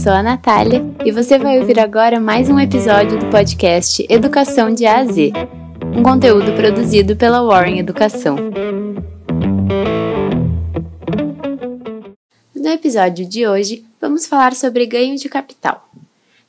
Sou a Natália e você vai ouvir agora mais um episódio do podcast Educação de A a Z, um conteúdo produzido pela Warren Educação. No episódio de hoje, vamos falar sobre ganho de capital.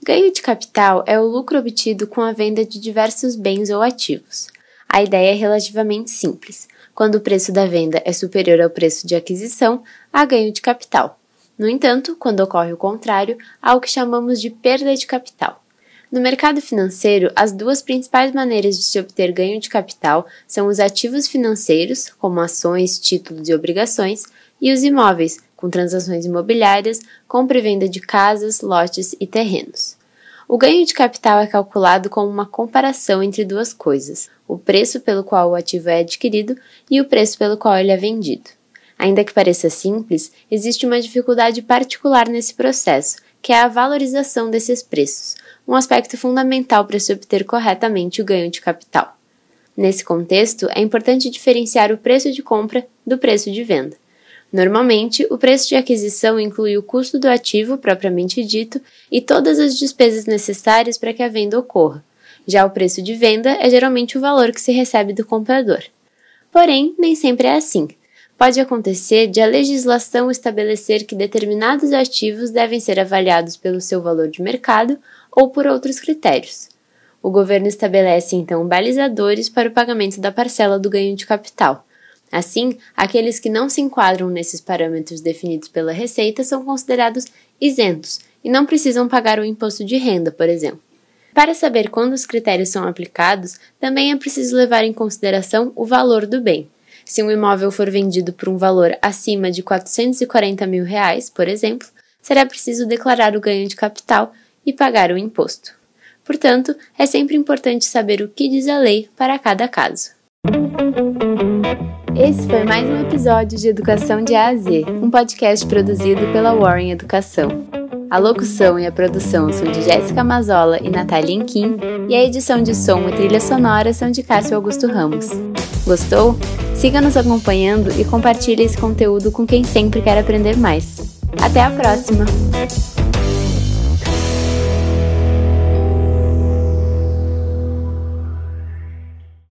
Ganho de capital é o lucro obtido com a venda de diversos bens ou ativos. A ideia é relativamente simples. Quando o preço da venda é superior ao preço de aquisição, há ganho de capital. No entanto, quando ocorre o contrário, há o que chamamos de perda de capital. No mercado financeiro, as duas principais maneiras de se obter ganho de capital são os ativos financeiros, como ações, títulos e obrigações, e os imóveis, com transações imobiliárias, compra e venda de casas, lotes e terrenos. O ganho de capital é calculado como uma comparação entre duas coisas: o preço pelo qual o ativo é adquirido e o preço pelo qual ele é vendido. Ainda que pareça simples, existe uma dificuldade particular nesse processo, que é a valorização desses preços, um aspecto fundamental para se obter corretamente o ganho de capital. Nesse contexto, é importante diferenciar o preço de compra do preço de venda. Normalmente, o preço de aquisição inclui o custo do ativo propriamente dito e todas as despesas necessárias para que a venda ocorra. Já o preço de venda é geralmente o valor que se recebe do comprador. Porém, nem sempre é assim. Pode acontecer de a legislação estabelecer que determinados ativos devem ser avaliados pelo seu valor de mercado ou por outros critérios. O governo estabelece então balizadores para o pagamento da parcela do ganho de capital Assim, aqueles que não se enquadram nesses parâmetros definidos pela Receita são considerados isentos e não precisam pagar o imposto de renda, por exemplo. Para saber quando os critérios são aplicados, também é preciso levar em consideração o valor do bem. Se um imóvel for vendido por um valor acima de 440 mil reais, por exemplo, será preciso declarar o ganho de capital e pagar o imposto. Portanto, é sempre importante saber o que diz a lei para cada caso. Esse foi mais um episódio de Educação de A a Z, um podcast produzido pela Warren Educação. A locução e a produção são de Jéssica Mazola e Natália Inquim, e a edição de som e trilha sonora são de Cássio Augusto Ramos. Gostou? Siga nos acompanhando e compartilhe esse conteúdo com quem sempre quer aprender mais. Até a próxima!